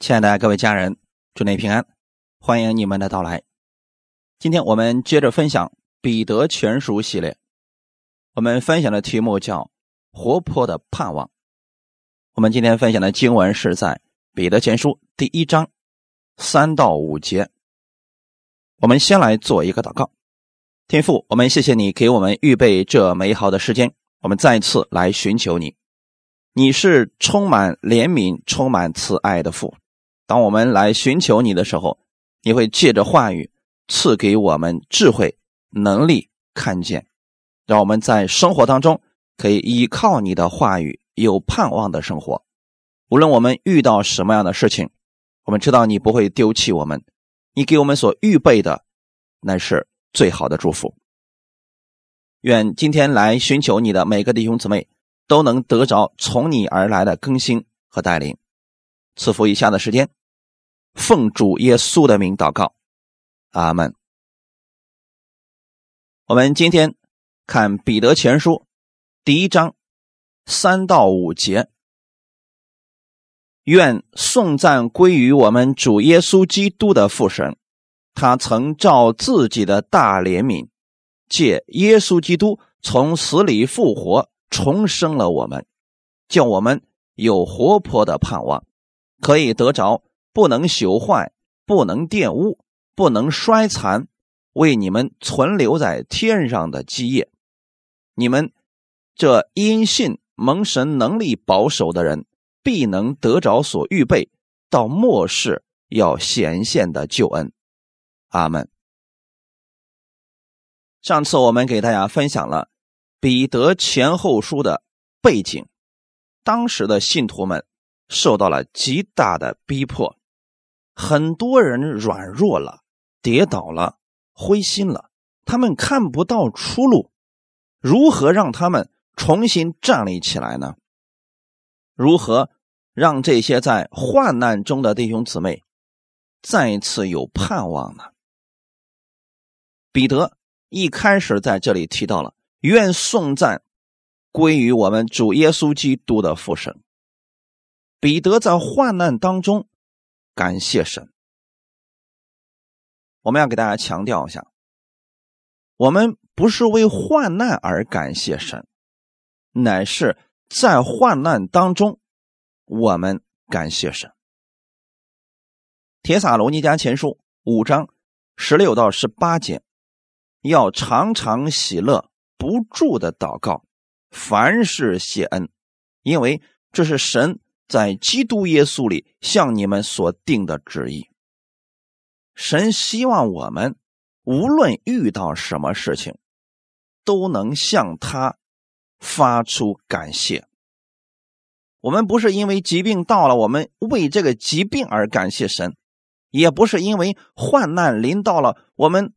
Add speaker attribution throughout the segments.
Speaker 1: 亲爱的各位家人，祝你平安，欢迎你们的到来。今天我们接着分享《彼得全书》系列，我们分享的题目叫“活泼的盼望”。我们今天分享的经文是在《彼得前书》第一章三到五节。我们先来做一个祷告，天父，我们谢谢你给我们预备这美好的时间，我们再次来寻求你。你是充满怜悯、充满慈爱的父。当我们来寻求你的时候，你会借着话语赐给我们智慧、能力、看见，让我们在生活当中可以依靠你的话语，有盼望的生活。无论我们遇到什么样的事情，我们知道你不会丢弃我们，你给我们所预备的那是最好的祝福。愿今天来寻求你的每个弟兄姊妹。都能得着从你而来的更新和带领。赐福以下的时间，奉主耶稣的名祷告，阿门。我们今天看彼得前书第一章三到五节。愿颂赞归于我们主耶稣基督的父神，他曾照自己的大怜悯，借耶稣基督从死里复活。重生了我们，叫我们有活泼的盼望，可以得着不能朽坏、不能玷污、不能衰残，为你们存留在天上的基业。你们这因信蒙神能力保守的人，必能得着所预备到末世要显现的救恩。阿门。上次我们给大家分享了。彼得前后书的背景，当时的信徒们受到了极大的逼迫，很多人软弱了，跌倒了，灰心了，他们看不到出路，如何让他们重新站立起来呢？如何让这些在患难中的弟兄姊妹再次有盼望呢？彼得一开始在这里提到了。愿颂赞归于我们主耶稣基督的父神。彼得在患难当中感谢神。我们要给大家强调一下，我们不是为患难而感谢神，乃是在患难当中我们感谢神。铁撒罗尼迦前书五章十六到十八节，要常常喜乐。不住的祷告，凡事谢恩，因为这是神在基督耶稣里向你们所定的旨意。神希望我们无论遇到什么事情，都能向他发出感谢。我们不是因为疾病到了，我们为这个疾病而感谢神；也不是因为患难临到了，我们。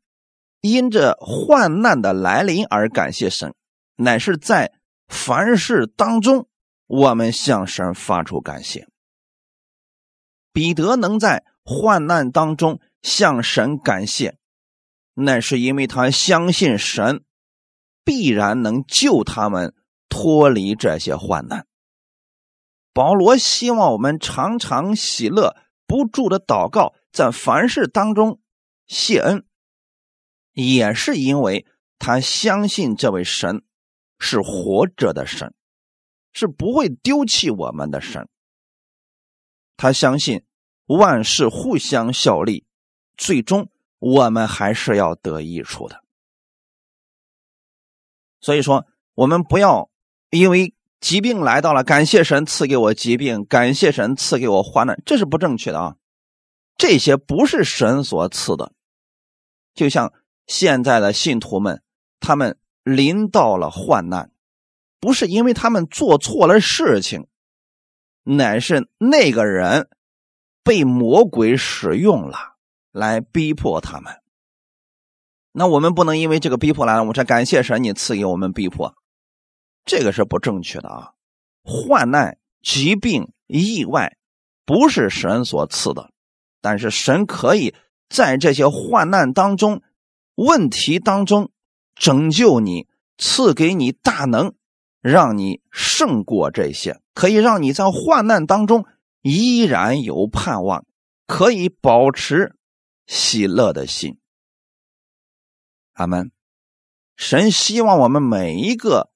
Speaker 1: 因着患难的来临而感谢神，乃是在凡事当中，我们向神发出感谢。彼得能在患难当中向神感谢，那是因为他相信神必然能救他们脱离这些患难。保罗希望我们常常喜乐，不住的祷告，在凡事当中谢恩。也是因为他相信这位神是活着的神，是不会丢弃我们的神。他相信万事互相效力，最终我们还是要得益处的。所以说，我们不要因为疾病来到了，感谢神赐给我疾病，感谢神赐给我患难，这是不正确的啊！这些不是神所赐的，就像。现在的信徒们，他们临到了患难，不是因为他们做错了事情，乃是那个人被魔鬼使用了来逼迫他们。那我们不能因为这个逼迫来了，我们才感谢神，你赐给我们逼迫，这个是不正确的啊！患难、疾病、意外，不是神所赐的，但是神可以在这些患难当中。问题当中拯救你，赐给你大能，让你胜过这些，可以让你在患难当中依然有盼望，可以保持喜乐的心。阿门。神希望我们每一个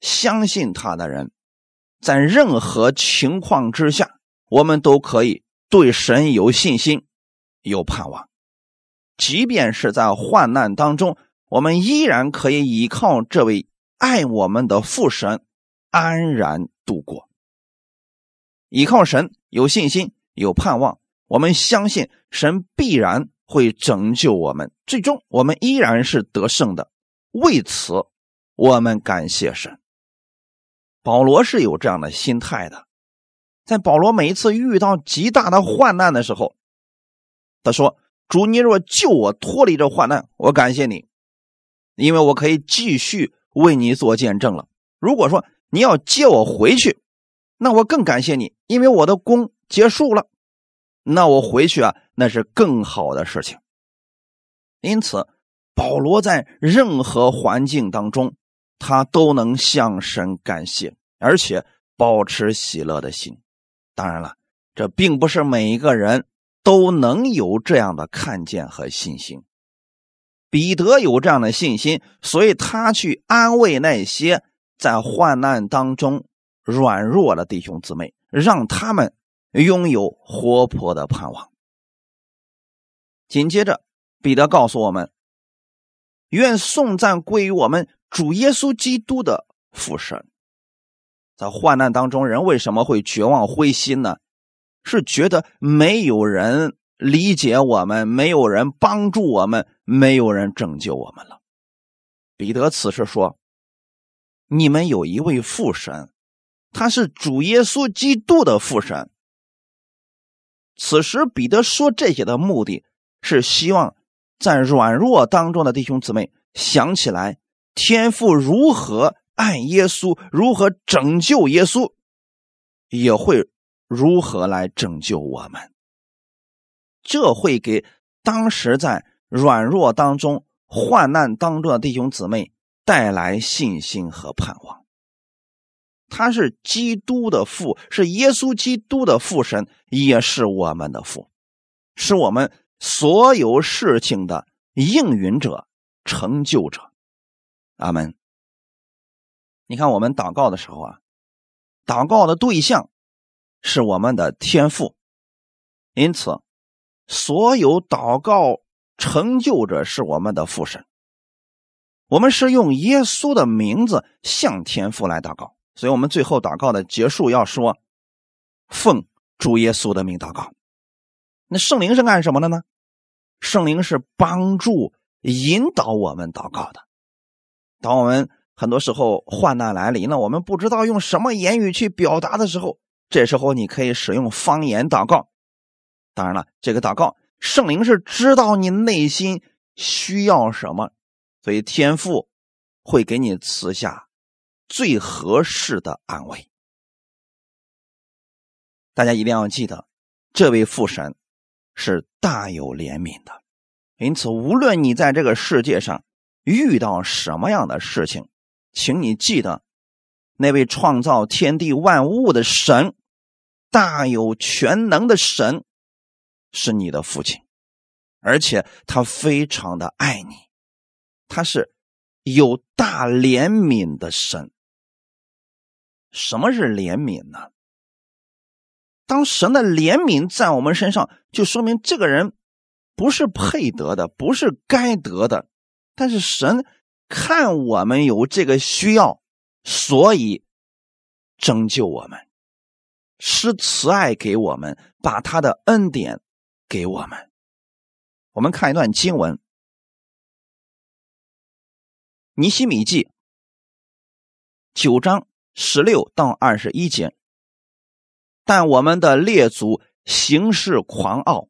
Speaker 1: 相信他的人，在任何情况之下，我们都可以对神有信心、有盼望。即便是在患难当中，我们依然可以依靠这位爱我们的父神，安然度过。依靠神，有信心、有盼望，我们相信神必然会拯救我们，最终我们依然是得胜的。为此，我们感谢神。保罗是有这样的心态的，在保罗每一次遇到极大的患难的时候，他说：“主，你若救我脱离这患难，我感谢你，因为我可以继续为你做见证了。如果说你要接我回去，那我更感谢你，因为我的功结束了。那我回去啊，那是更好的事情。因此。”保罗在任何环境当中，他都能向神感谢，而且保持喜乐的心。当然了，这并不是每一个人都能有这样的看见和信心。彼得有这样的信心，所以他去安慰那些在患难当中软弱的弟兄姊妹，让他们拥有活泼的盼望。紧接着，彼得告诉我们。愿颂赞归于我们主耶稣基督的父神。在患难当中，人为什么会绝望灰心呢？是觉得没有人理解我们，没有人帮助我们，没有人拯救我们了。彼得此时说：“你们有一位父神，他是主耶稣基督的父神。”此时，彼得说这些的目的是希望。在软弱当中的弟兄姊妹想起来，天父如何爱耶稣，如何拯救耶稣，也会如何来拯救我们。这会给当时在软弱当中、患难当中的弟兄姊妹带来信心和盼望。他是基督的父，是耶稣基督的父神，也是我们的父，是我们。所有事情的应允者、成就者，阿门。你看，我们祷告的时候啊，祷告的对象是我们的天赋，因此，所有祷告成就者是我们的父神。我们是用耶稣的名字向天父来祷告，所以我们最后祷告的结束要说：“奉主耶稣的名祷告。”那圣灵是干什么的呢？圣灵是帮助、引导我们祷告的。当我们很多时候患难来临了，我们不知道用什么言语去表达的时候，这时候你可以使用方言祷告。当然了，这个祷告，圣灵是知道你内心需要什么，所以天父会给你赐下最合适的安慰。大家一定要记得，这位父神。是大有怜悯的，因此，无论你在这个世界上遇到什么样的事情，请你记得，那位创造天地万物的神，大有全能的神，是你的父亲，而且他非常的爱你，他是有大怜悯的神。什么是怜悯呢？当神的怜悯在我们身上，就说明这个人不是配得的，不是该得的。但是神看我们有这个需要，所以拯救我们，施慈爱给我们，把他的恩典给我们。我们看一段经文，《尼西米记》九章十六到二十一节。但我们的列祖行事狂傲，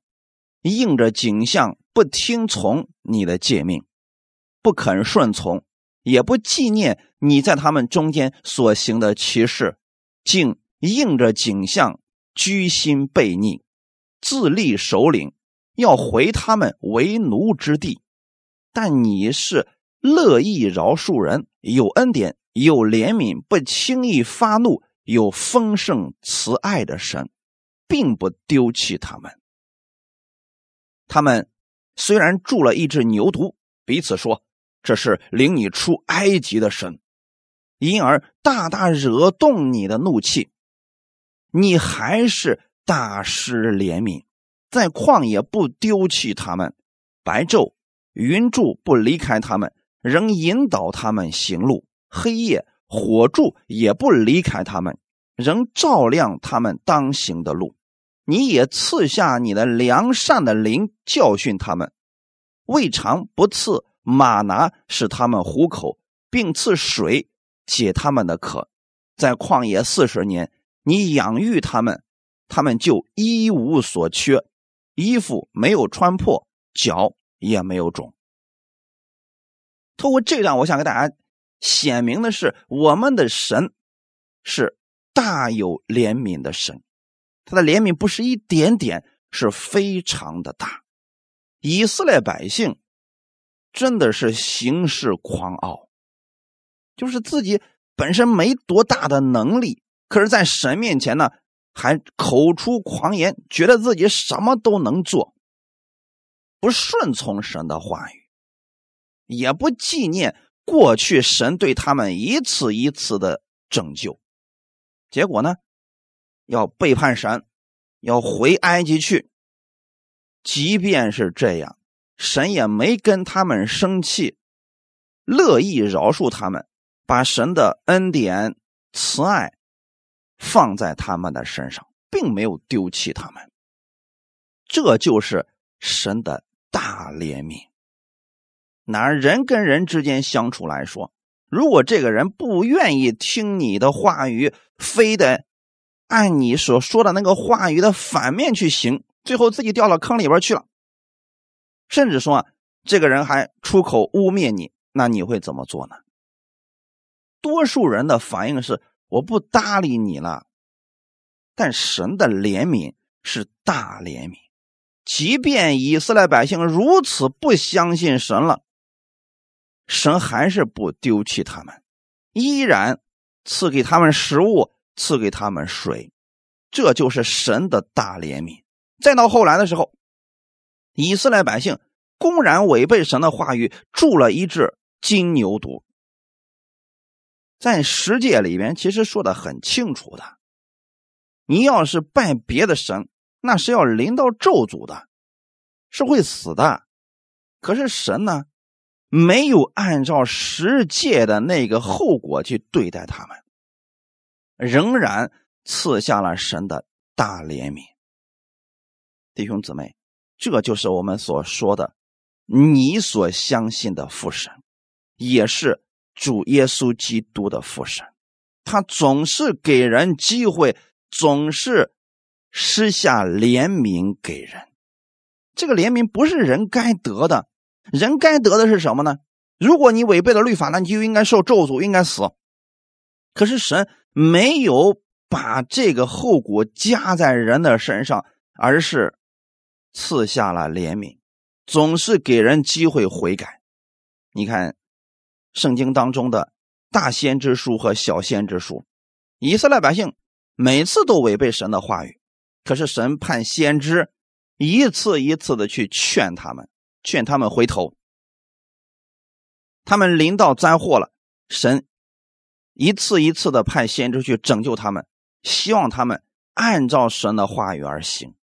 Speaker 1: 应着景象不听从你的诫命，不肯顺从，也不纪念你在他们中间所行的奇事，竟应着景象居心悖逆，自立首领，要回他们为奴之地。但你是乐意饶恕人，有恩典，有怜悯，不轻易发怒。有丰盛慈爱的神，并不丢弃他们。他们虽然住了一只牛犊，彼此说：“这是领你出埃及的神。”因而大大惹动你的怒气，你还是大施怜悯，在旷野不丢弃他们，白昼云柱不离开他们，仍引导他们行路；黑夜火柱也不离开他们，仍照亮他们当行的路。你也赐下你的良善的灵教训他们，未尝不赐马拿使他们糊口，并赐水。解他们的渴，在旷野四十年，你养育他们，他们就一无所缺，衣服没有穿破，脚也没有肿。通过这段，我想给大家显明的是，我们的神是大有怜悯的神，他的怜悯不是一点点，是非常的大。以色列百姓真的是行事狂傲。就是自己本身没多大的能力，可是，在神面前呢，还口出狂言，觉得自己什么都能做，不顺从神的话语，也不纪念过去神对他们一次一次的拯救，结果呢，要背叛神，要回埃及去。即便是这样，神也没跟他们生气，乐意饶恕他们。把神的恩典、慈爱放在他们的身上，并没有丢弃他们。这就是神的大怜悯。拿人跟人之间相处来说，如果这个人不愿意听你的话语，非得按你所说的那个话语的反面去行，最后自己掉到坑里边去了，甚至说这个人还出口污蔑你，那你会怎么做呢？多数人的反应是我不搭理你了，但神的怜悯是大怜悯，即便以色列百姓如此不相信神了，神还是不丢弃他们，依然赐给他们食物，赐给他们水，这就是神的大怜悯。再到后来的时候，以色列百姓公然违背神的话语，铸了一只金牛犊。在十诫里边，其实说的很清楚的，你要是拜别的神，那是要临到咒诅的，是会死的。可是神呢，没有按照十诫的那个后果去对待他们，仍然赐下了神的大怜悯。弟兄姊妹，这就是我们所说的，你所相信的父神，也是。主耶稣基督的父神，他总是给人机会，总是施下怜悯给人。这个怜悯不是人该得的，人该得的是什么呢？如果你违背了律法，那你就应该受咒诅，应该死。可是神没有把这个后果加在人的身上，而是赐下了怜悯，总是给人机会悔改。你看。圣经当中的大先知书和小先知书，以色列百姓每次都违背神的话语，可是神派先知一次一次的去劝他们，劝他们回头。他们临到灾祸了，神一次一次的派先知去拯救他们，希望他们按照神的话语而行。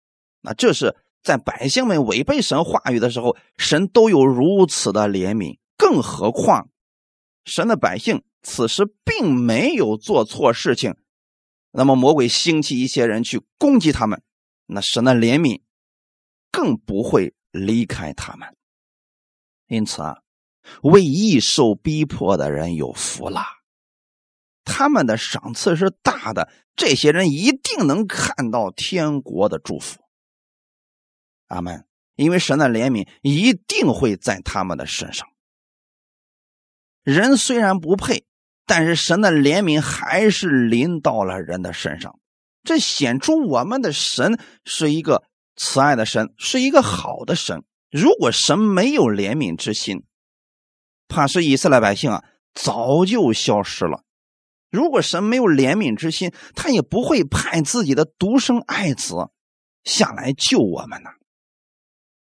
Speaker 1: 那这是在百姓们违背神话语的时候，神都有如此的怜悯，更何况。神的百姓此时并没有做错事情，那么魔鬼兴起一些人去攻击他们，那神的怜悯更不会离开他们。因此啊，为义受逼迫的人有福了，他们的赏赐是大的，这些人一定能看到天国的祝福。阿门。因为神的怜悯一定会在他们的身上。人虽然不配，但是神的怜悯还是临到了人的身上，这显出我们的神是一个慈爱的神，是一个好的神。如果神没有怜悯之心，怕是以色列百姓啊早就消失了。如果神没有怜悯之心，他也不会派自己的独生爱子下来救我们呢？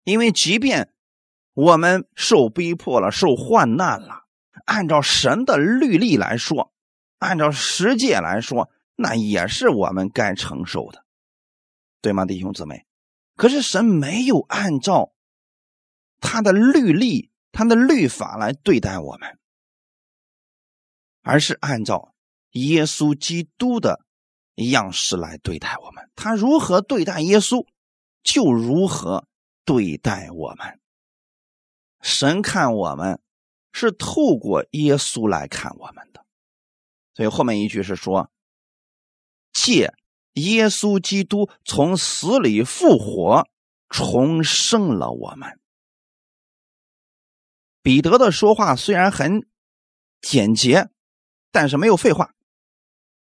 Speaker 1: 因为即便我们受逼迫了、受患难了，按照神的律例来说，按照十诫来说，那也是我们该承受的，对吗，弟兄姊妹？可是神没有按照他的律例、他的律法来对待我们，而是按照耶稣基督的样式来对待我们。他如何对待耶稣，就如何对待我们。神看我们是透过耶稣来看我们的，所以后面一句是说：“借耶稣基督从死里复活，重生了我们。”彼得的说话虽然很简洁，但是没有废话，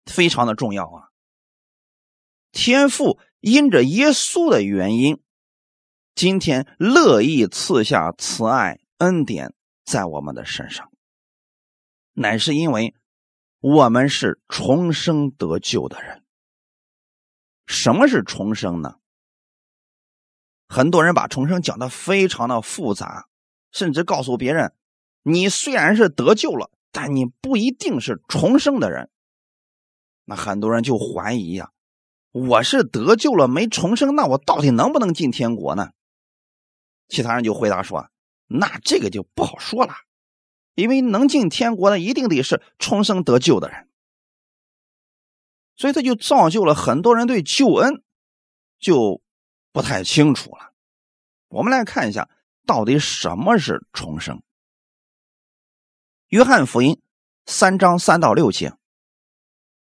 Speaker 1: 非常的重要啊！天父因着耶稣的原因。今天乐意赐下慈爱恩典在我们的身上，乃是因为我们是重生得救的人。什么是重生呢？很多人把重生讲的非常的复杂，甚至告诉别人：“你虽然是得救了，但你不一定是重生的人。”那很多人就怀疑呀：“我是得救了没重生，那我到底能不能进天国呢？”其他人就回答说：“那这个就不好说了，因为能进天国的一定得是重生得救的人，所以他就造就了很多人对救恩就不太清楚了。我们来看一下，到底什么是重生？约翰福音三章三到六节，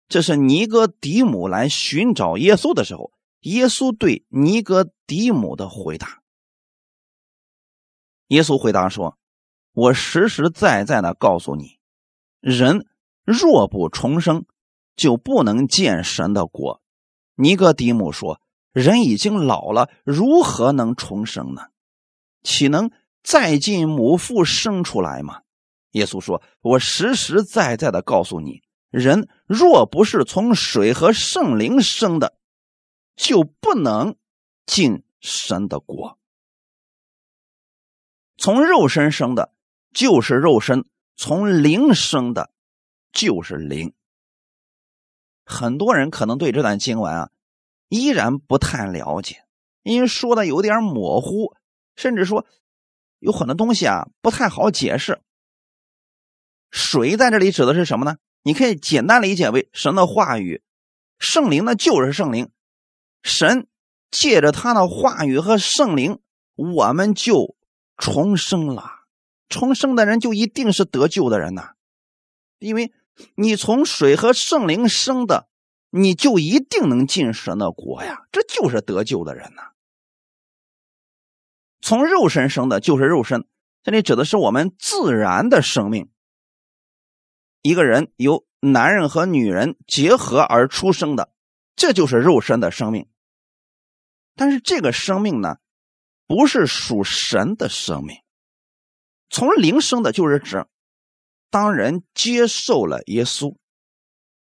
Speaker 1: 这是尼哥底母来寻找耶稣的时候，耶稣对尼哥底母的回答。”耶稣回答说：“我实实在在的告诉你，人若不重生，就不能见神的国。”尼哥底母说：“人已经老了，如何能重生呢？岂能再进母腹生出来吗？”耶稣说：“我实实在在的告诉你，人若不是从水和圣灵生的，就不能进神的国。”从肉身生的，就是肉身；从灵生的，就是灵。很多人可能对这段经文啊，依然不太了解，因为说的有点模糊，甚至说有很多东西啊不太好解释。水在这里指的是什么呢？你可以简单理解为神的话语，圣灵呢就是圣灵，神借着他的话语和圣灵，我们就。重生了，重生的人就一定是得救的人呐，因为你从水和圣灵生的，你就一定能进神的国呀，这就是得救的人呐。从肉身生的，就是肉身，这里指的是我们自然的生命。一个人由男人和女人结合而出生的，这就是肉身的生命。但是这个生命呢？不是属神的生命，从灵生的，就是指当人接受了耶稣，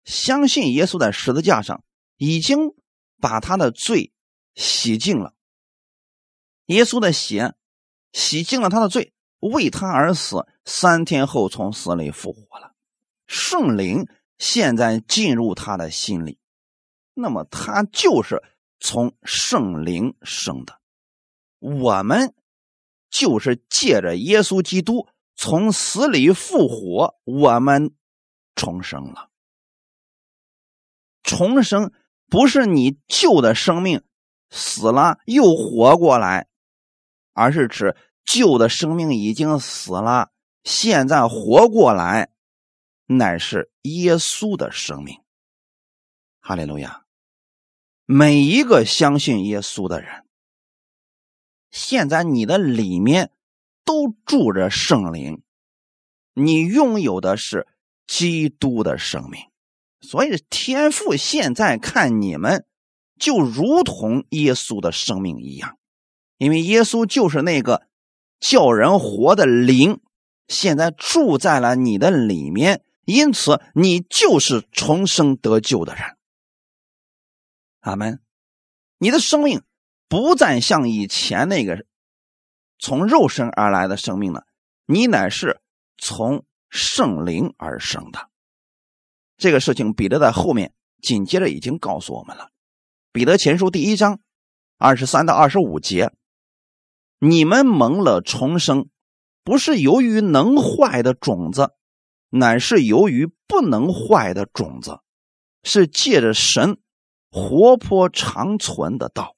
Speaker 1: 相信耶稣在十字架上已经把他的罪洗净了，耶稣的血洗净了他的罪，为他而死，三天后从死里复活了，圣灵现在进入他的心里，那么他就是从圣灵生的。我们就是借着耶稣基督从死里复活，我们重生了。重生不是你旧的生命死了又活过来，而是指旧的生命已经死了，现在活过来，乃是耶稣的生命。哈利路亚！每一个相信耶稣的人。现在你的里面都住着圣灵，你拥有的是基督的生命，所以天父现在看你们就如同耶稣的生命一样，因为耶稣就是那个叫人活的灵，现在住在了你的里面，因此你就是重生得救的人。阿门，你的生命。不再像以前那个从肉身而来的生命了，你乃是从圣灵而生的。这个事情，彼得在后面紧接着已经告诉我们了。彼得前书第一章二十三到二十五节：你们蒙了重生，不是由于能坏的种子，乃是由于不能坏的种子，是借着神活泼长存的道。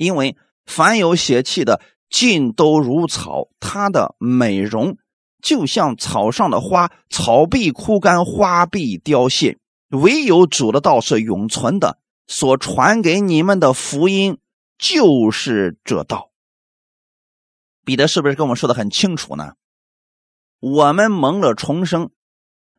Speaker 1: 因为凡有血气的，尽都如草，它的美容就像草上的花，草必枯干，花必凋谢。唯有主的道是永存的，所传给你们的福音就是这道。彼得是不是跟我们说的很清楚呢？我们蒙了重生，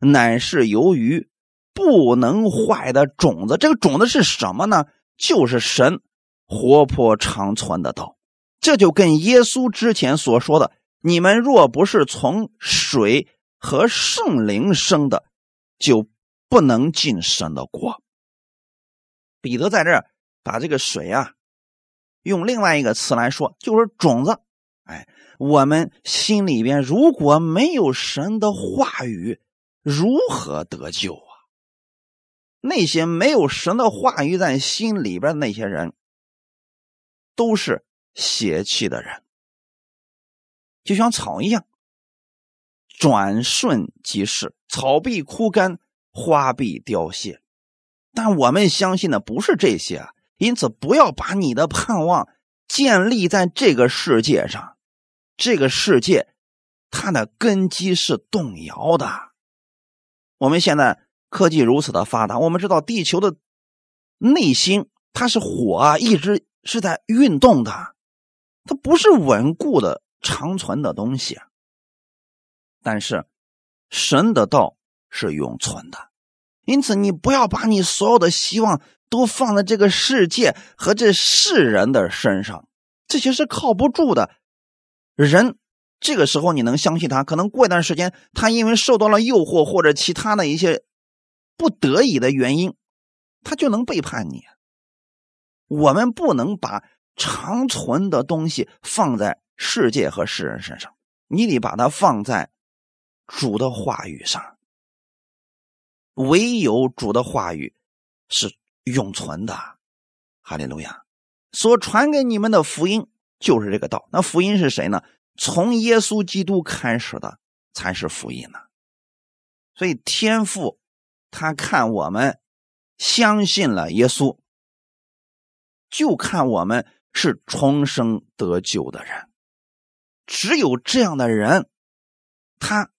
Speaker 1: 乃是由于不能坏的种子。这个种子是什么呢？就是神。活泼长存的道，这就跟耶稣之前所说的：“你们若不是从水和圣灵生的，就不能进神的国。”彼得在这儿把这个水啊，用另外一个词来说，就是种子。哎，我们心里边如果没有神的话语，如何得救啊？那些没有神的话语在心里边的那些人。都是邪气的人，就像草一样，转瞬即逝，草必枯干，花必凋谢。但我们相信的不是这些，因此不要把你的盼望建立在这个世界上。这个世界，它的根基是动摇的。我们现在科技如此的发达，我们知道地球的内心它是火啊，一直。是在运动的，它不是稳固的、长存的东西。但是，神的道是永存的，因此你不要把你所有的希望都放在这个世界和这世人的身上，这些是靠不住的。人这个时候你能相信他，可能过一段时间，他因为受到了诱惑或者其他的一些不得已的原因，他就能背叛你。我们不能把长存的东西放在世界和世人身上，你得把它放在主的话语上。唯有主的话语是永存的，哈利路亚！所传给你们的福音就是这个道。那福音是谁呢？从耶稣基督开始的才是福音呢。所以天父他看我们相信了耶稣。就看我们是重生得救的人，只有这样的人，他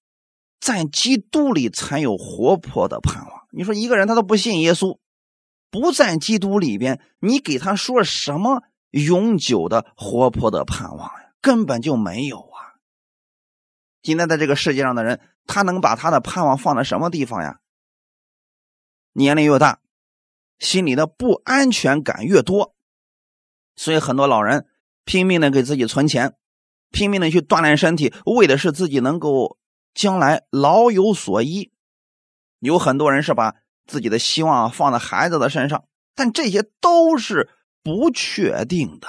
Speaker 1: 在基督里才有活泼的盼望。你说一个人他都不信耶稣，不在基督里边，你给他说什么永久的活泼的盼望呀？根本就没有啊！今天在这个世界上的人，他能把他的盼望放在什么地方呀？年龄越大，心里的不安全感越多。所以很多老人拼命的给自己存钱，拼命的去锻炼身体，为的是自己能够将来老有所依。有很多人是把自己的希望放在孩子的身上，但这些都是不确定的。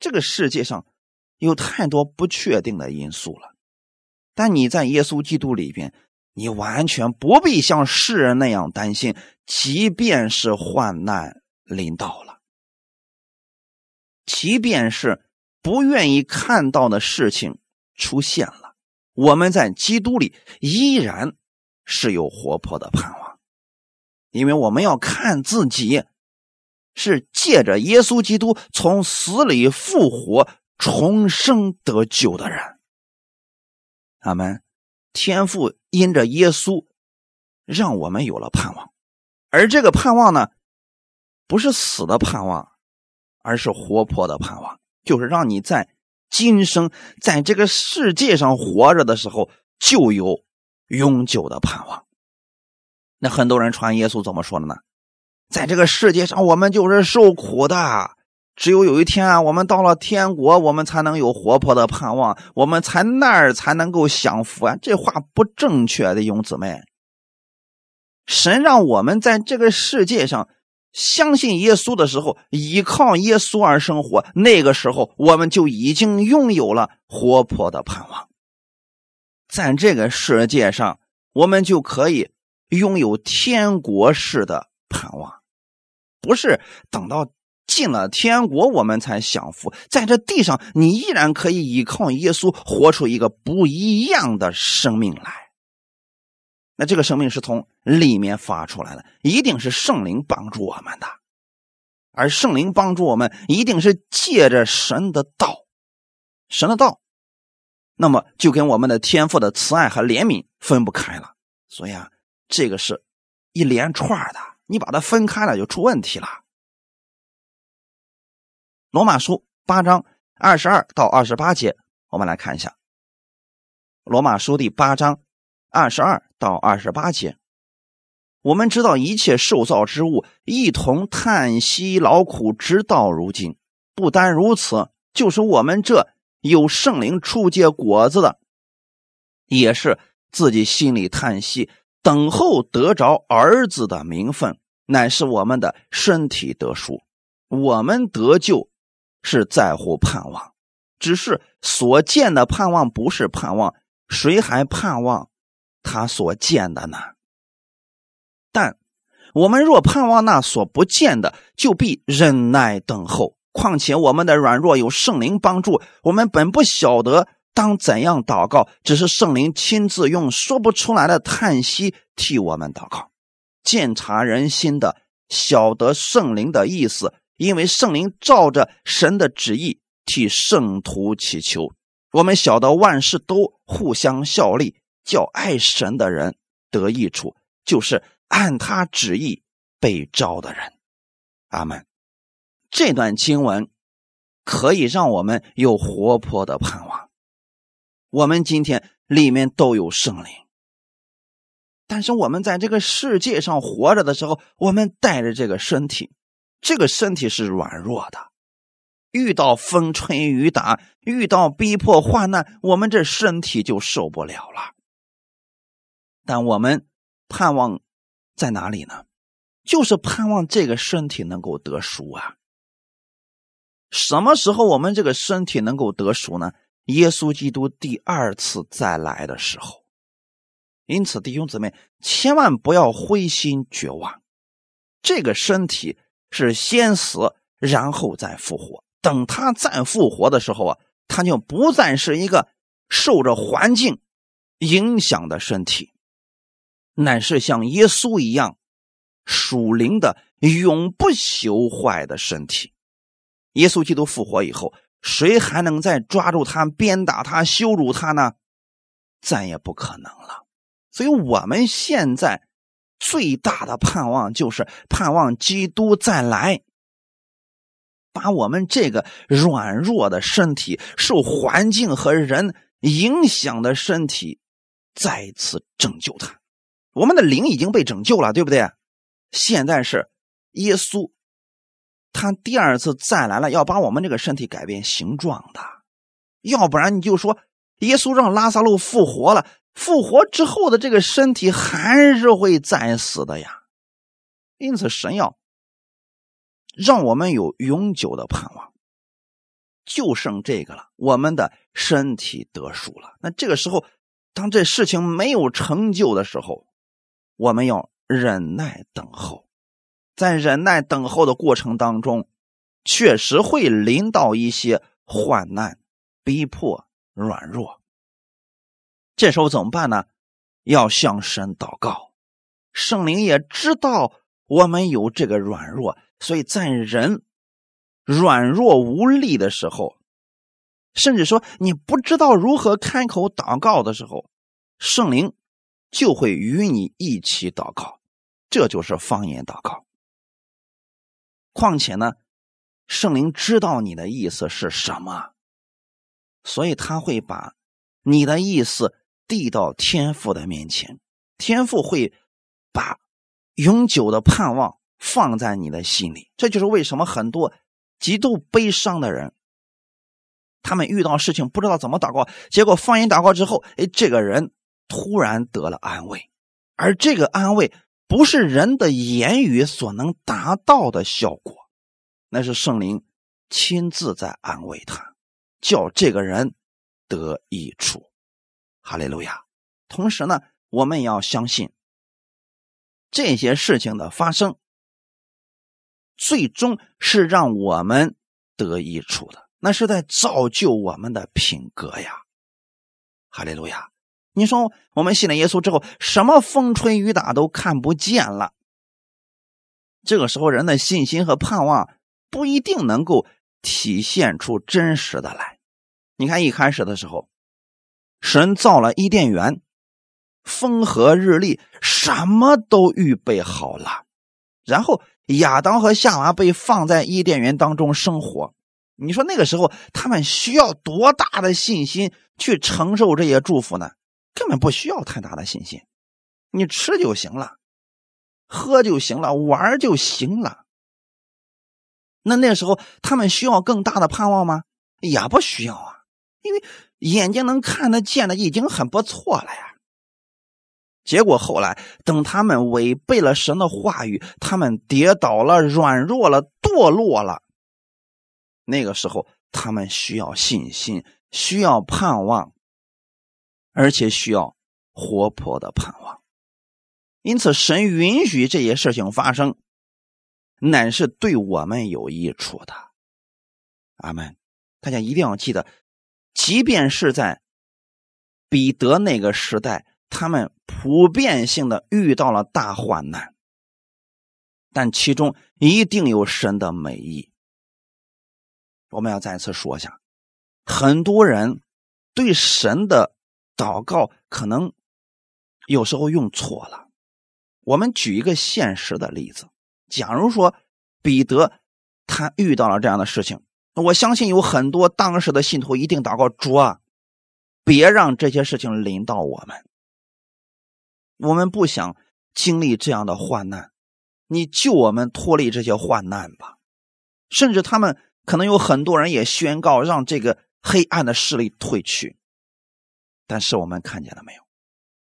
Speaker 1: 这个世界上有太多不确定的因素了。但你在耶稣基督里边，你完全不必像世人那样担心，即便是患难临到了。即便是不愿意看到的事情出现了，我们在基督里依然是有活泼的盼望，因为我们要看自己是借着耶稣基督从死里复活、重生得救的人。阿门。天父因着耶稣，让我们有了盼望，而这个盼望呢，不是死的盼望。而是活泼的盼望，就是让你在今生在这个世界上活着的时候，就有永久的盼望。那很多人传耶稣怎么说的呢？在这个世界上，我们就是受苦的，只有有一天啊，我们到了天国，我们才能有活泼的盼望，我们才那儿才能够享福啊！这话不正确的，兄姊妹。神让我们在这个世界上。相信耶稣的时候，依靠耶稣而生活，那个时候我们就已经拥有了活泼的盼望。在这个世界上，我们就可以拥有天国式的盼望，不是等到进了天国我们才享福。在这地上，你依然可以依靠耶稣，活出一个不一样的生命来。那这个生命是从里面发出来的，一定是圣灵帮助我们的，而圣灵帮助我们，一定是借着神的道，神的道，那么就跟我们的天赋的慈爱和怜悯分不开了。所以啊，这个是一连串的，你把它分开了就出问题了。罗马书八章二十二到二十八节，我们来看一下。罗马书第八章。二十二到二十八节，我们知道一切受造之物一同叹息劳苦，直到如今。不单如此，就是我们这有圣灵出结果子的，也是自己心里叹息，等候得着儿子的名分，乃是我们的身体得赎。我们得救是在乎盼望，只是所见的盼望不是盼望，谁还盼望？他所见的呢？但我们若盼望那所不见的，就必忍耐等候。况且我们的软弱有圣灵帮助，我们本不晓得当怎样祷告，只是圣灵亲自用说不出来的叹息替我们祷告。鉴察人心的，晓得圣灵的意思，因为圣灵照着神的旨意替圣徒祈求。我们晓得万事都互相效力。叫爱神的人得益处，就是按他旨意被招的人。阿门。这段经文可以让我们有活泼的盼望。我们今天里面都有圣灵，但是我们在这个世界上活着的时候，我们带着这个身体，这个身体是软弱的。遇到风吹雨打，遇到逼迫患难，我们这身体就受不了了。但我们盼望在哪里呢？就是盼望这个身体能够得赎啊！什么时候我们这个身体能够得赎呢？耶稣基督第二次再来的时候。因此，弟兄姊妹，千万不要灰心绝望。这个身体是先死，然后再复活。等他再复活的时候啊，他就不再是一个受着环境影响的身体。乃是像耶稣一样属灵的、永不朽坏的身体。耶稣基督复活以后，谁还能再抓住他、鞭打他、羞辱他呢？再也不可能了。所以，我们现在最大的盼望就是盼望基督再来，把我们这个软弱的身体、受环境和人影响的身体再次拯救他。我们的灵已经被拯救了，对不对？现在是耶稣，他第二次再来了，要把我们这个身体改变形状的。要不然你就说，耶稣让拉萨路复活了，复活之后的这个身体还是会再死的呀。因此，神要让我们有永久的盼望，就剩这个了，我们的身体得赎了。那这个时候，当这事情没有成就的时候，我们要忍耐等候，在忍耐等候的过程当中，确实会临到一些患难、逼迫、软弱。这时候怎么办呢？要向神祷告。圣灵也知道我们有这个软弱，所以在人软弱无力的时候，甚至说你不知道如何开口祷告的时候，圣灵。就会与你一起祷告，这就是方言祷告。况且呢，圣灵知道你的意思是什么，所以他会把你的意思递到天父的面前，天父会把永久的盼望放在你的心里。这就是为什么很多极度悲伤的人，他们遇到事情不知道怎么祷告，结果方言祷告之后，哎，这个人。突然得了安慰，而这个安慰不是人的言语所能达到的效果，那是圣灵亲自在安慰他，叫这个人得益处。哈利路亚！同时呢，我们也要相信这些事情的发生，最终是让我们得益处的，那是在造就我们的品格呀！哈利路亚！你说我们信了耶稣之后，什么风吹雨打都看不见了。这个时候，人的信心和盼望不一定能够体现出真实的来。你看，一开始的时候，神造了伊甸园，风和日丽，什么都预备好了。然后亚当和夏娃被放在伊甸园当中生活。你说那个时候他们需要多大的信心去承受这些祝福呢？根本不需要太大的信心，你吃就行了，喝就行了，玩就行了。那那时候他们需要更大的盼望吗？也不需要啊，因为眼睛能看得见的已经很不错了呀。结果后来等他们违背了神的话语，他们跌倒了，软弱了，堕落了。那个时候他们需要信心，需要盼望。而且需要活泼的盼望，因此神允许这些事情发生，乃是对我们有益处的。阿门！大家一定要记得，即便是在彼得那个时代，他们普遍性的遇到了大患难，但其中一定有神的美意。我们要再次说一下，很多人对神的。祷告可能有时候用错了。我们举一个现实的例子：假如说彼得他遇到了这样的事情，我相信有很多当时的信徒一定祷告主啊，别让这些事情临到我们。我们不想经历这样的患难，你救我们脱离这些患难吧。甚至他们可能有很多人也宣告让这个黑暗的势力退去。但是我们看见了没有？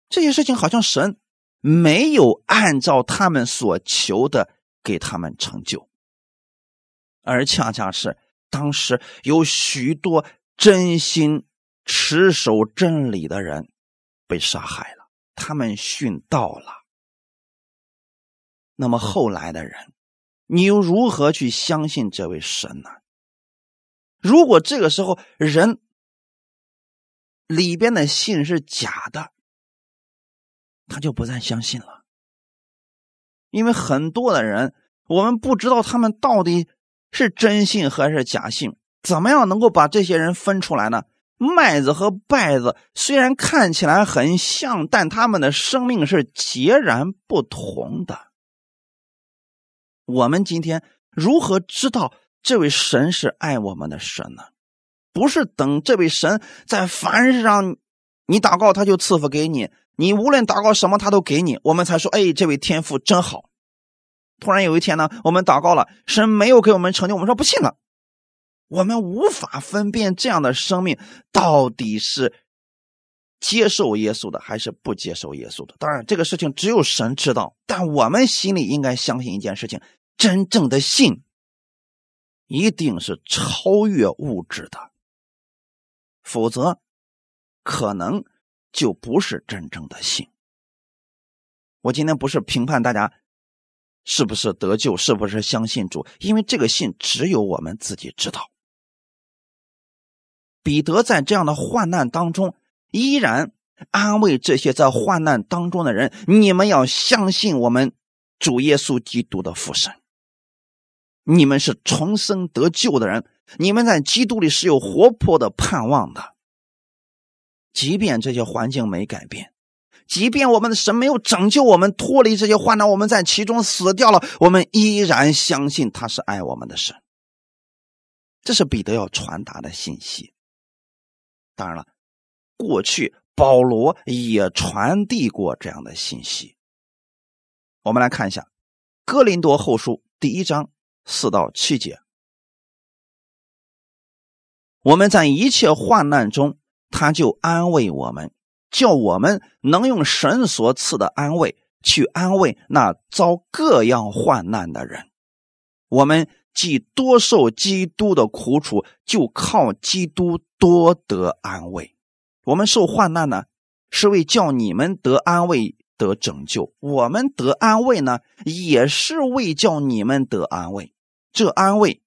Speaker 1: 这些事情好像神没有按照他们所求的给他们成就，而恰恰是当时有许多真心持守真理的人被杀害了，他们殉道了。那么后来的人，你又如何去相信这位神呢？如果这个时候人，里边的信是假的，他就不再相信了。因为很多的人，我们不知道他们到底是真信还是假信，怎么样能够把这些人分出来呢？麦子和稗子虽然看起来很像，但他们的生命是截然不同的。我们今天如何知道这位神是爱我们的神呢？不是等这位神在凡事上，你祷告他就赐福给你，你无论祷告什么他都给你，我们才说，哎，这位天父真好。突然有一天呢，我们祷告了，神没有给我们成就，我们说不信了。我们无法分辨这样的生命到底是接受耶稣的还是不接受耶稣的。当然，这个事情只有神知道，但我们心里应该相信一件事情：真正的信一定是超越物质的。否则，可能就不是真正的信。我今天不是评判大家是不是得救，是不是相信主，因为这个信只有我们自己知道。彼得在这样的患难当中，依然安慰这些在患难当中的人：你们要相信我们主耶稣基督的复生，你们是重生得救的人。你们在基督里是有活泼的盼望的，即便这些环境没改变，即便我们的神没有拯救我们脱离这些患难，我们在其中死掉了，我们依然相信他是爱我们的神。这是彼得要传达的信息。当然了，过去保罗也传递过这样的信息。我们来看一下《哥林多后书》第一章四到七节。我们在一切患难中，他就安慰我们，叫我们能用神所赐的安慰去安慰那遭各样患难的人。我们既多受基督的苦楚，就靠基督多得安慰。我们受患难呢，是为叫你们得安慰、得拯救；我们得安慰呢，也是为叫你们得安慰。这安慰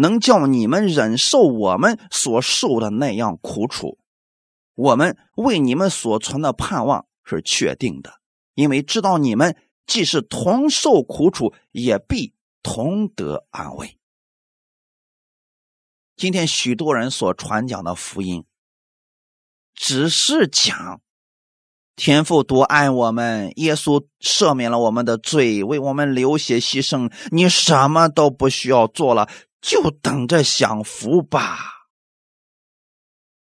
Speaker 1: 能叫你们忍受我们所受的那样苦楚。我们为你们所存的盼望是确定的，因为知道你们既是同受苦楚，也必同得安慰。今天许多人所传讲的福音，只是讲天父多爱我们，耶稣赦免了我们的罪，为我们流血牺牲，你什么都不需要做了，就等着享福吧。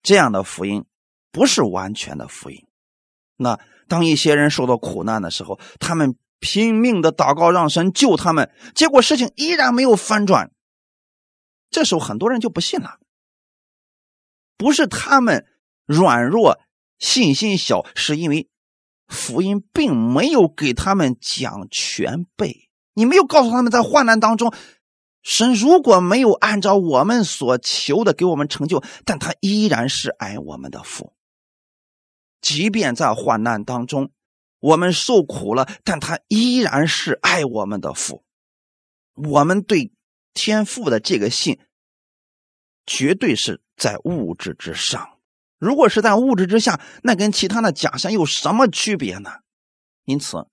Speaker 1: 这样的福音。不是完全的福音。那当一些人受到苦难的时候，他们拼命的祷告让神救他们，结果事情依然没有翻转。这时候很多人就不信了。不是他们软弱、信心小，是因为福音并没有给他们讲全备。你没有告诉他们，在患难当中。神如果没有按照我们所求的给我们成就，但他依然是爱我们的父。即便在患难当中，我们受苦了，但他依然是爱我们的父。我们对天父的这个信，绝对是在物质之上。如果是在物质之下，那跟其他的假象有什么区别呢？因此，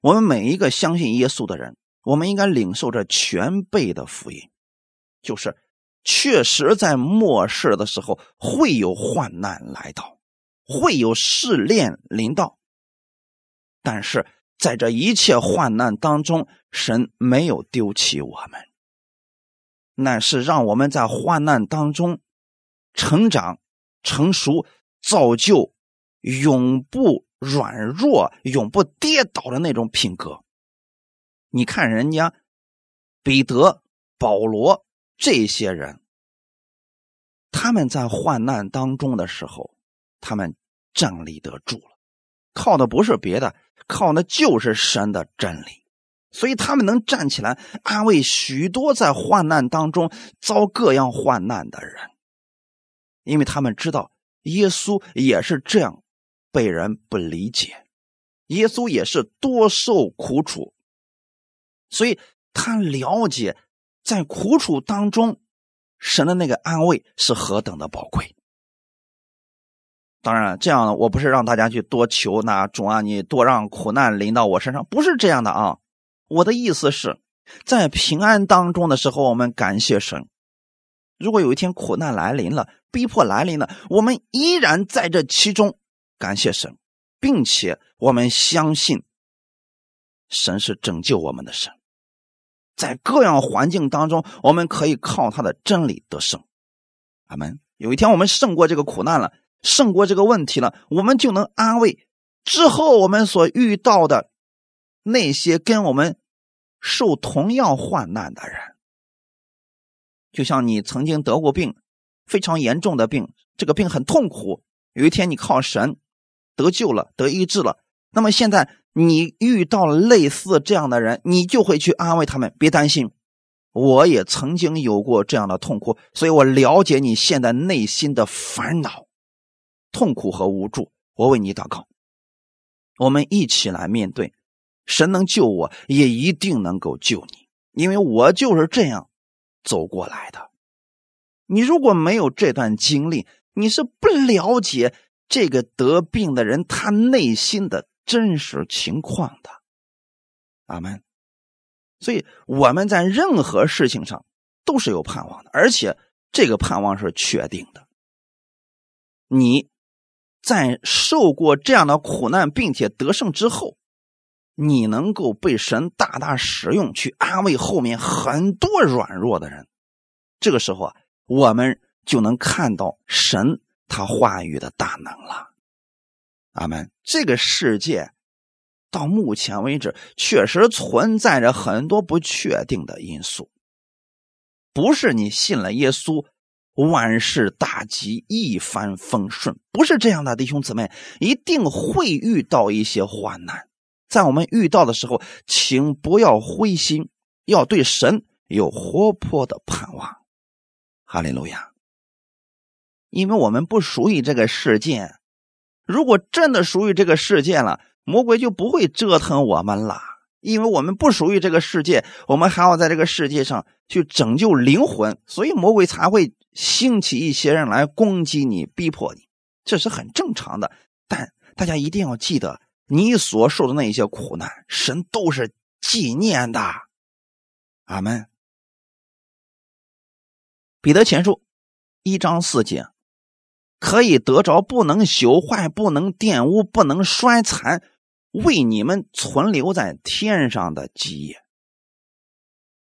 Speaker 1: 我们每一个相信耶稣的人，我们应该领受着全备的福音，就是确实在末世的时候会有患难来到。会有试炼临到，但是在这一切患难当中，神没有丢弃我们，乃是让我们在患难当中成长、成熟、造就，永不软弱、永不跌倒的那种品格。你看人家彼得、保罗这些人，他们在患难当中的时候。他们站立得住了，靠的不是别的，靠的就是神的真理。所以他们能站起来安慰许多在患难当中遭各样患难的人，因为他们知道耶稣也是这样被人不理解，耶稣也是多受苦楚，所以他了解在苦楚当中神的那个安慰是何等的宝贵。当然，这样我不是让大家去多求那主啊，你多让苦难临到我身上，不是这样的啊。我的意思是，在平安当中的时候，我们感谢神；如果有一天苦难来临了，逼迫来临了，我们依然在这其中感谢神，并且我们相信神是拯救我们的神，在各样环境当中，我们可以靠他的真理得胜。阿门。有一天我们胜过这个苦难了。胜过这个问题了，我们就能安慰之后我们所遇到的那些跟我们受同样患难的人。就像你曾经得过病，非常严重的病，这个病很痛苦。有一天你靠神得救了，得医治了，那么现在你遇到类似这样的人，你就会去安慰他们，别担心，我也曾经有过这样的痛苦，所以我了解你现在内心的烦恼。痛苦和无助，我为你祷告。我们一起来面对，神能救我，也一定能够救你，因为我就是这样走过来的。你如果没有这段经历，你是不了解这个得病的人他内心的真实情况的。阿门。所以我们在任何事情上都是有盼望的，而且这个盼望是确定的。你。在受过这样的苦难并且得胜之后，你能够被神大大使用，去安慰后面很多软弱的人。这个时候啊，我们就能看到神他话语的大能了。阿门。这个世界到目前为止确实存在着很多不确定的因素，不是你信了耶稣。万事大吉，一帆风顺，不是这样的，弟兄姊妹，一定会遇到一些患难。在我们遇到的时候，请不要灰心，要对神有活泼的盼望。哈利路亚！因为我们不属于这个世界，如果真的属于这个世界了，魔鬼就不会折腾我们了。因为我们不属于这个世界，我们还要在这个世界上去拯救灵魂，所以魔鬼才会兴起一些人来攻击你、逼迫你，这是很正常的。但大家一定要记得，你所受的那些苦难，神都是纪念的。阿门。彼得前书一章四节，可以得着不能朽坏、不能玷污、不能衰残。为你们存留在天上的基业，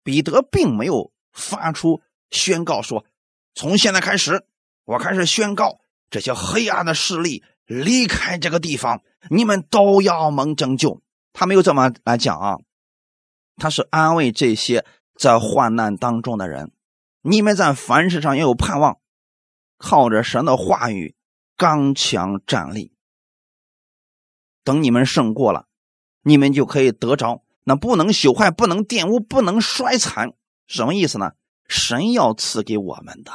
Speaker 1: 彼得并没有发出宣告说：“从现在开始，我开始宣告这些黑暗的势力离开这个地方，你们都要蒙拯救。”他没有这么来讲啊，他是安慰这些在患难当中的人：“你们在凡事上也有盼望，靠着神的话语刚强站立。”等你们胜过了，你们就可以得着那不能朽坏、不能玷污、不能衰残。什么意思呢？神要赐给我们的，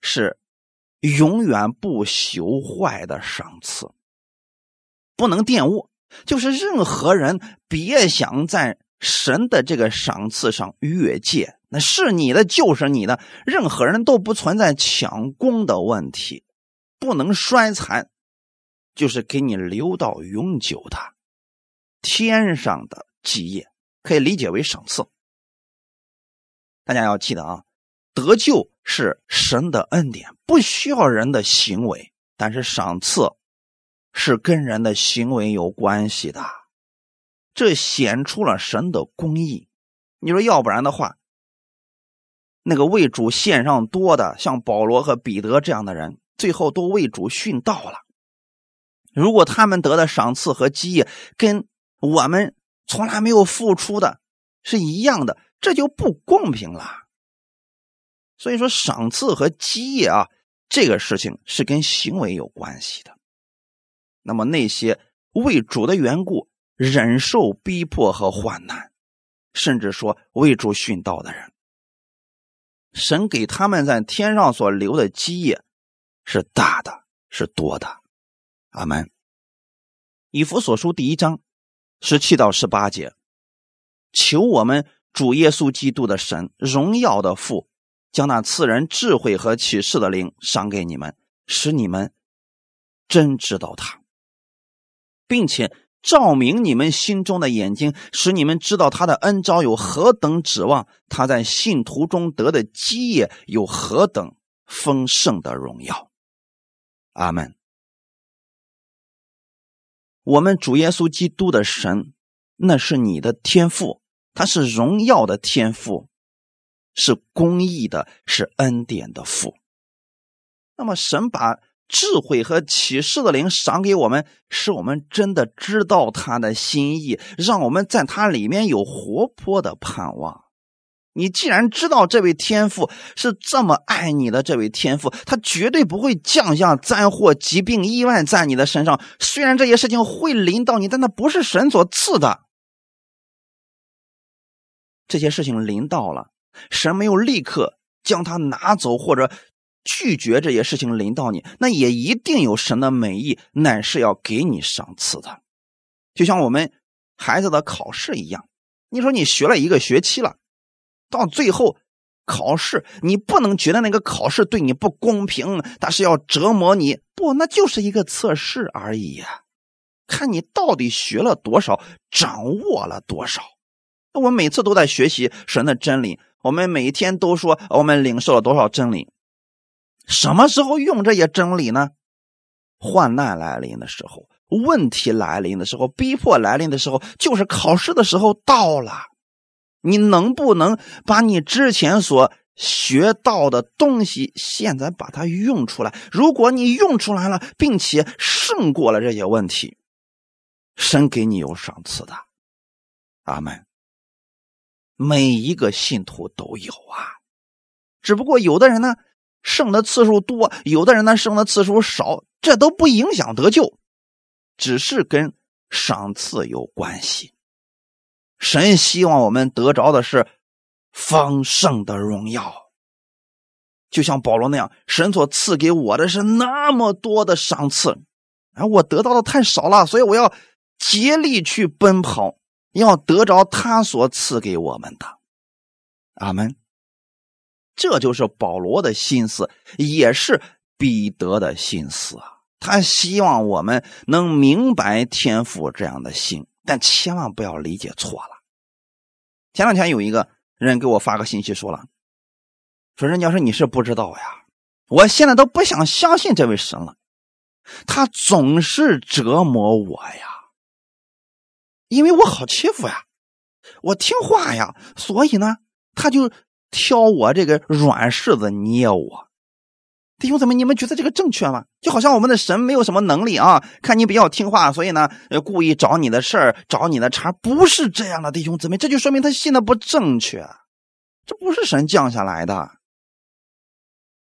Speaker 1: 是永远不朽坏的赏赐。不能玷污，就是任何人别想在神的这个赏赐上越界。那是你的就是你的，任何人都不存在抢功的问题。不能衰残。就是给你留到永久的天上的基业，可以理解为赏赐。大家要记得啊，得救是神的恩典，不需要人的行为；但是赏赐是跟人的行为有关系的，这显出了神的公义。你说要不然的话，那个为主献上多的，像保罗和彼得这样的人，最后都为主殉道了。如果他们得的赏赐和基业跟我们从来没有付出的是一样的，这就不公平了。所以说，赏赐和基业啊，这个事情是跟行为有关系的。那么那些为主的缘故忍受逼迫和患难，甚至说为主殉道的人，神给他们在天上所留的基业是大的，是多的。阿门。以弗所书第一章十七到十八节，求我们主耶稣基督的神荣耀的父，将那赐人智慧和启示的灵赏给你们，使你们真知道他，并且照明你们心中的眼睛，使你们知道他的恩招有何等指望，他在信徒中得的基业有何等丰盛的荣耀。阿门。我们主耶稣基督的神，那是你的天赋，他是荣耀的天赋，是公义的，是恩典的父。那么，神把智慧和启示的灵赏给我们，使我们真的知道他的心意，让我们在他里面有活泼的盼望。你既然知道这位天父是这么爱你的，这位天父他绝对不会降下灾祸、疾病、意外在你的身上。虽然这些事情会临到你，但那不是神所赐的。这些事情临到了，神没有立刻将它拿走或者拒绝这些事情临到你，那也一定有神的美意，乃是要给你赏赐的。就像我们孩子的考试一样，你说你学了一个学期了。到最后考试，你不能觉得那个考试对你不公平，但是要折磨你。不，那就是一个测试而已呀，看你到底学了多少，掌握了多少。那我每次都在学习神的真理，我们每天都说我们领受了多少真理。什么时候用这些真理呢？患难来临的时候，问题来临的时候，逼迫来临的时候，就是考试的时候到了。你能不能把你之前所学到的东西，现在把它用出来？如果你用出来了，并且胜过了这些问题，神给你有赏赐的。阿门。每一个信徒都有啊，只不过有的人呢胜的次数多，有的人呢胜的次数少，这都不影响得救，只是跟赏赐有关系。神希望我们得着的是丰盛的荣耀，就像保罗那样，神所赐给我的是那么多的赏赐，哎，我得到的太少了，所以我要竭力去奔跑，要得着他所赐给我们的。阿门。这就是保罗的心思，也是彼得的心思啊。他希望我们能明白天赋这样的心，但千万不要理解错了。前两天有一个人给我发个信息，说了，说人家说你是不知道呀，我现在都不想相信这位神了，他总是折磨我呀，因为我好欺负呀，我听话呀，所以呢，他就。挑我这个软柿子捏我，弟兄姊妹，你们觉得这个正确吗？就好像我们的神没有什么能力啊，看你比较听话，所以呢，故意找你的事儿，找你的茬，不是这样的，弟兄姊妹，这就说明他信的不正确，这不是神降下来的。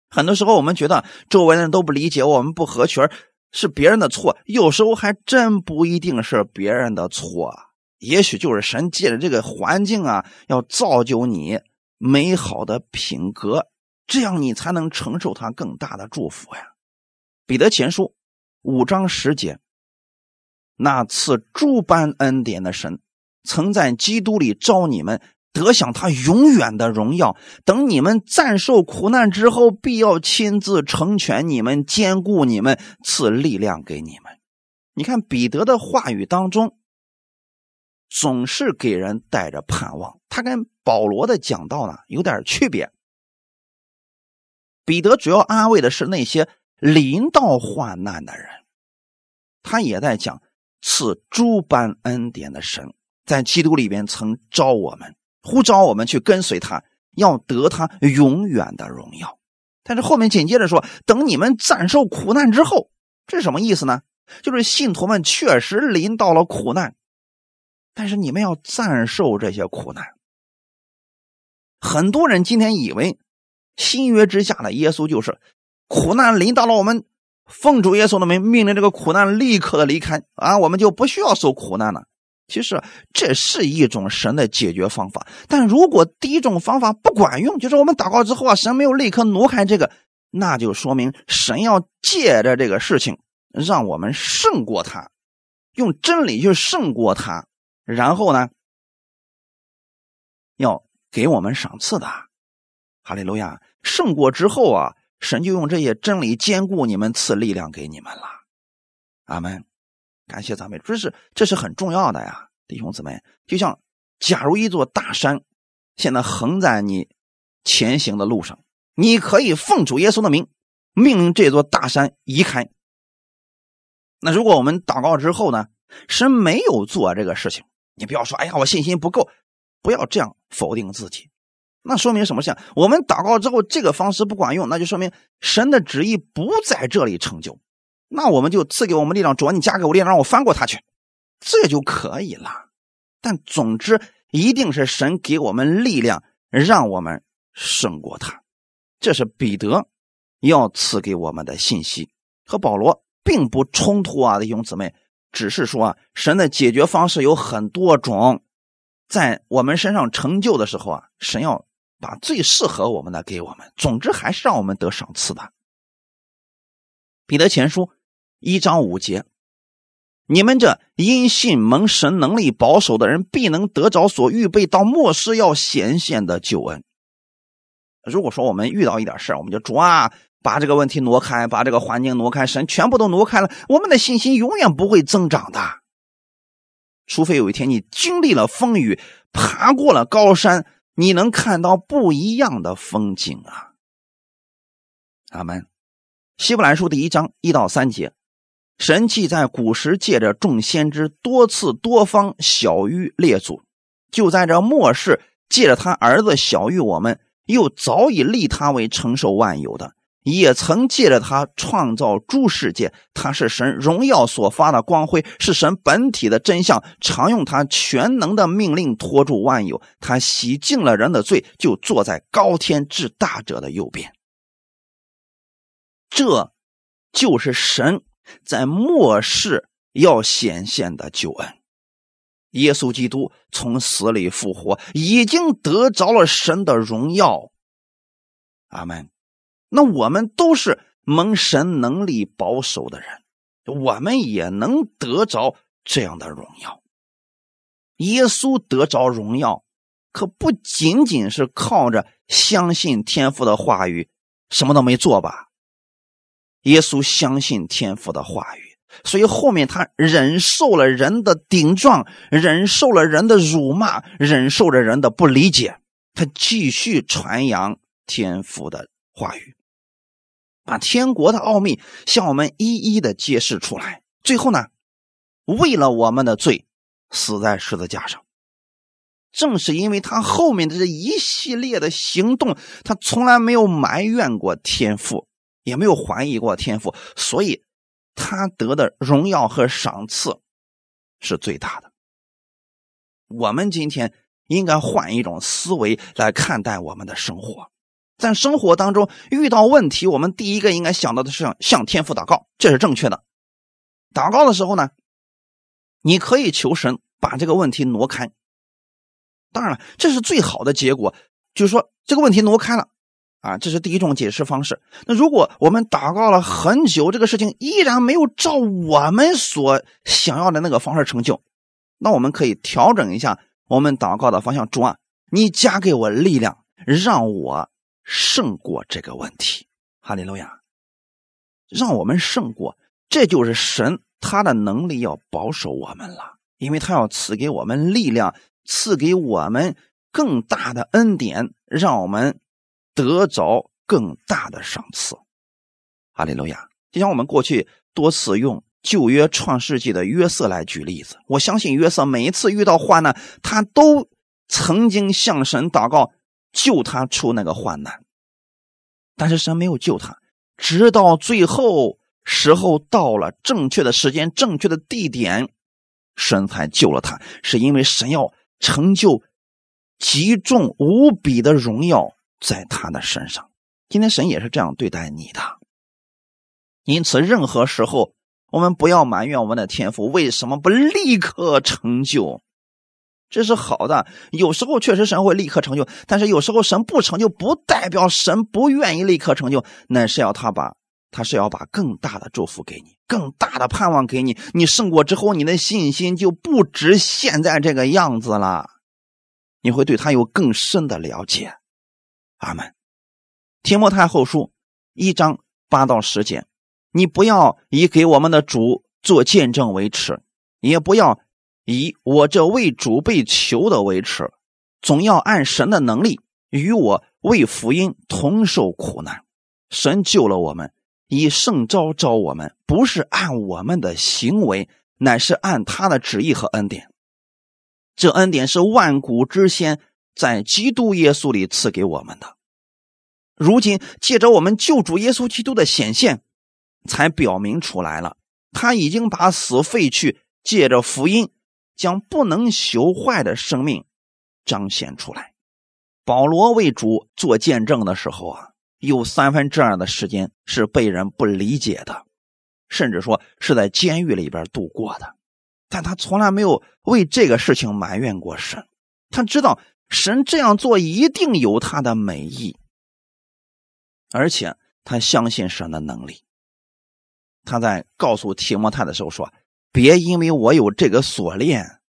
Speaker 1: 很多时候我们觉得周围的人都不理解我们不合群，是别人的错，有时候还真不一定是别人的错，也许就是神借着这个环境啊，要造就你。美好的品格，这样你才能承受他更大的祝福呀。彼得前书五章十节，那赐诸般恩典的神，曾在基督里招你们得享他永远的荣耀。等你们暂受苦难之后，必要亲自成全你们，兼顾你们，赐力量给你们。你看彼得的话语当中。总是给人带着盼望，他跟保罗的讲道呢有点区别。彼得主要安慰的是那些临到患难的人，他也在讲赐诸般恩典的神在基督里边曾招我们，呼召我们去跟随他，要得他永远的荣耀。但是后面紧接着说，等你们暂受苦难之后，这是什么意思呢？就是信徒们确实临到了苦难。但是你们要暂受这些苦难。很多人今天以为新约之下的耶稣就是苦难临到了我们，奉主耶稣的名命令这个苦难立刻的离开啊，我们就不需要受苦难了。其实这是一种神的解决方法，但如果第一种方法不管用，就是我们祷告之后啊，神没有立刻挪开这个，那就说明神要借着这个事情让我们胜过他，用真理去胜过他。然后呢，要给我们赏赐的，哈利路亚！胜过之后啊，神就用这些真理兼顾你们，赐力量给你们了。阿门！感谢咱们，这是这是很重要的呀，弟兄姊妹。就像假如一座大山现在横在你前行的路上，你可以奉主耶稣的名命令这座大山移开。那如果我们祷告之后呢，神没有做这个事情。你不要说，哎呀，我信心不够，不要这样否定自己。那说明什么？像我们祷告之后，这个方式不管用，那就说明神的旨意不在这里成就。那我们就赐给我们力量，主啊你加给我力量，让我翻过他去，这就可以了。但总之，一定是神给我们力量，让我们胜过他。这是彼得要赐给我们的信息，和保罗并不冲突啊，弟兄姊妹。只是说啊，神的解决方式有很多种，在我们身上成就的时候啊，神要把最适合我们的给我们。总之，还是让我们得赏赐的。彼得前书一章五节：你们这因信蒙神能力保守的人，必能得着所预备到末世要显现的救恩。如果说我们遇到一点事我们就主啊。把这个问题挪开，把这个环境挪开，神全部都挪开了，我们的信心永远不会增长的。除非有一天你经历了风雨，爬过了高山，你能看到不一样的风景啊！阿门。希伯来书第一章一到三节，神既在古时借着众先知多次多方小于列祖，就在这末世借着他儿子小于我们，又早已立他为承受万有的。也曾借着他创造诸世界，他是神荣耀所发的光辉，是神本体的真相，常用他全能的命令托住万有。他洗净了人的罪，就坐在高天至大者的右边。这就是神在末世要显现的救恩。耶稣基督从死里复活，已经得着了神的荣耀。阿门。那我们都是蒙神能力保守的人，我们也能得着这样的荣耀。耶稣得着荣耀，可不仅仅是靠着相信天父的话语，什么都没做吧？耶稣相信天父的话语。所以后面他忍受了人的顶撞，忍受了人的辱骂，忍受着人的不理解，他继续传扬天父的话语，把天国的奥秘向我们一一的揭示出来。最后呢，为了我们的罪死在十字架上。正是因为他后面的这一系列的行动，他从来没有埋怨过天父，也没有怀疑过天父，所以。他得的荣耀和赏赐是最大的。我们今天应该换一种思维来看待我们的生活，在生活当中遇到问题，我们第一个应该想到的是向天父祷告，这是正确的。祷告的时候呢，你可以求神把这个问题挪开。当然了，这是最好的结果，就是说这个问题挪开了。啊，这是第一种解释方式。那如果我们祷告了很久，这个事情依然没有照我们所想要的那个方式成就，那我们可以调整一下我们祷告的方向。主啊，你加给我力量，让我胜过这个问题。哈利路亚，让我们胜过，这就是神他的能力要保守我们了，因为他要赐给我们力量，赐给我们更大的恩典，让我们。得着更大的赏赐，哈利路亚！就像我们过去多次用旧约创世纪的约瑟来举例子，我相信约瑟每一次遇到患难，他都曾经向神祷告救他出那个患难，但是神没有救他，直到最后时候到了，正确的时间、正确的地点，神才救了他，是因为神要成就极重无比的荣耀。在他的身上，今天神也是这样对待你的。因此，任何时候我们不要埋怨我们的天赋为什么不立刻成就，这是好的。有时候确实神会立刻成就，但是有时候神不成就，不代表神不愿意立刻成就，那是要他把他是要把更大的祝福给你，更大的盼望给你。你胜过之后，你的信心就不止现在这个样子了，你会对他有更深的了解。阿门。提摩太后书一章八到十节，你不要以给我们的主做见证为耻，也不要以我这为主被囚的为耻，总要按神的能力与我为福音同受苦难。神救了我们，以圣招招我们，不是按我们的行为，乃是按他的旨意和恩典。这恩典是万古之先。在基督耶稣里赐给我们的，如今借着我们救主耶稣基督的显现，才表明出来了。他已经把死废去，借着福音将不能朽坏的生命彰显出来。保罗为主做见证的时候啊，有三分之二的时间是被人不理解的，甚至说是在监狱里边度过的。但他从来没有为这个事情埋怨过神，他知道。神这样做一定有他的美意，而且他相信神的能力。他在告诉提摩太的时候说：“别因为我有这个锁链，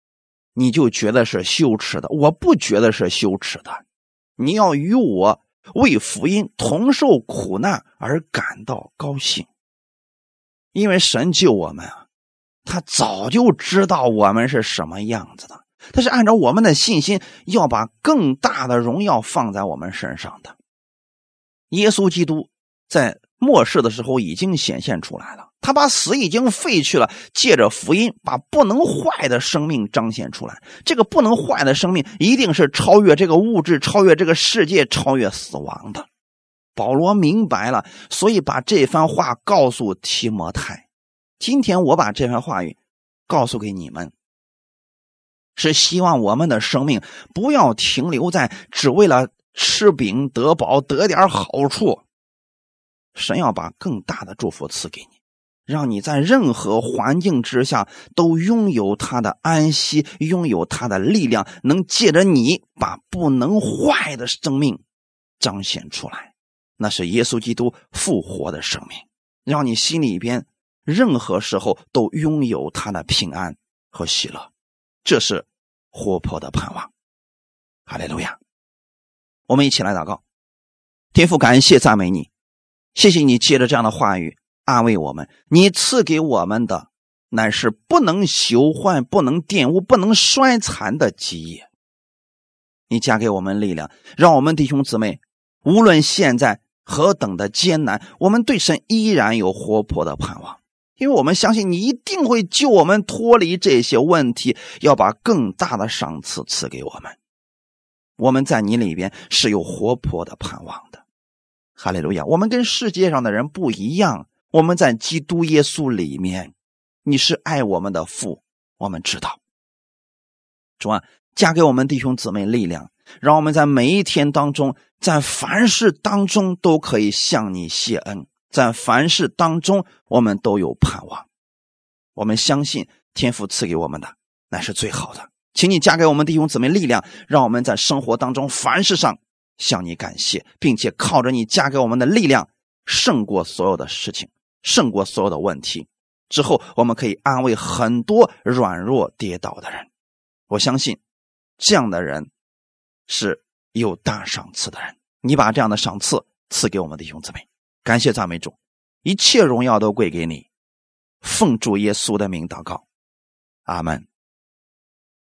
Speaker 1: 你就觉得是羞耻的。我不觉得是羞耻的。你要与我为福音同受苦难而感到高兴，因为神救我们啊，他早就知道我们是什么样子的。”他是按照我们的信心，要把更大的荣耀放在我们身上的。耶稣基督在末世的时候已经显现出来了，他把死已经废去了，借着福音把不能坏的生命彰显出来。这个不能坏的生命一定是超越这个物质、超越这个世界、超越死亡的。保罗明白了，所以把这番话告诉提摩太。今天我把这番话语告诉给你们。是希望我们的生命不要停留在只为了吃饼得饱得点好处，神要把更大的祝福赐给你。让你在任何环境之下都拥有他的安息，拥有他的力量，能借着你把不能坏的生命彰显出来。那是耶稣基督复活的生命，让你心里边任何时候都拥有他的平安和喜乐。这是活泼的盼望。哈利路亚！我们一起来祷告，天父，感谢赞美你，谢谢你借着这样的话语安慰我们。你赐给我们的乃是不能朽坏、不能玷污、不能衰残的基业。你加给我们力量，让我们弟兄姊妹，无论现在何等的艰难，我们对神依然有活泼的盼望。因为我们相信你一定会救我们脱离这些问题，要把更大的赏赐赐给我们。我们在你里边是有活泼的盼望的，哈利路亚！我们跟世界上的人不一样，我们在基督耶稣里面，你是爱我们的父，我们知道。主啊，加给我们弟兄姊妹力量，让我们在每一天当中，在凡事当中都可以向你谢恩。在凡事当中，我们都有盼望。我们相信天父赐给我们的乃是最好的，请你加给我们弟兄姊妹力量，让我们在生活当中凡事上向你感谢，并且靠着你加给我们的力量，胜过所有的事情，胜过所有的问题。之后，我们可以安慰很多软弱跌倒的人。我相信这样的人是有大赏赐的人。你把这样的赏赐赐给我们弟兄姊妹。感谢赞美主，一切荣耀都归给你。奉主耶稣的名祷告，阿门。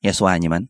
Speaker 1: 耶稣爱你们。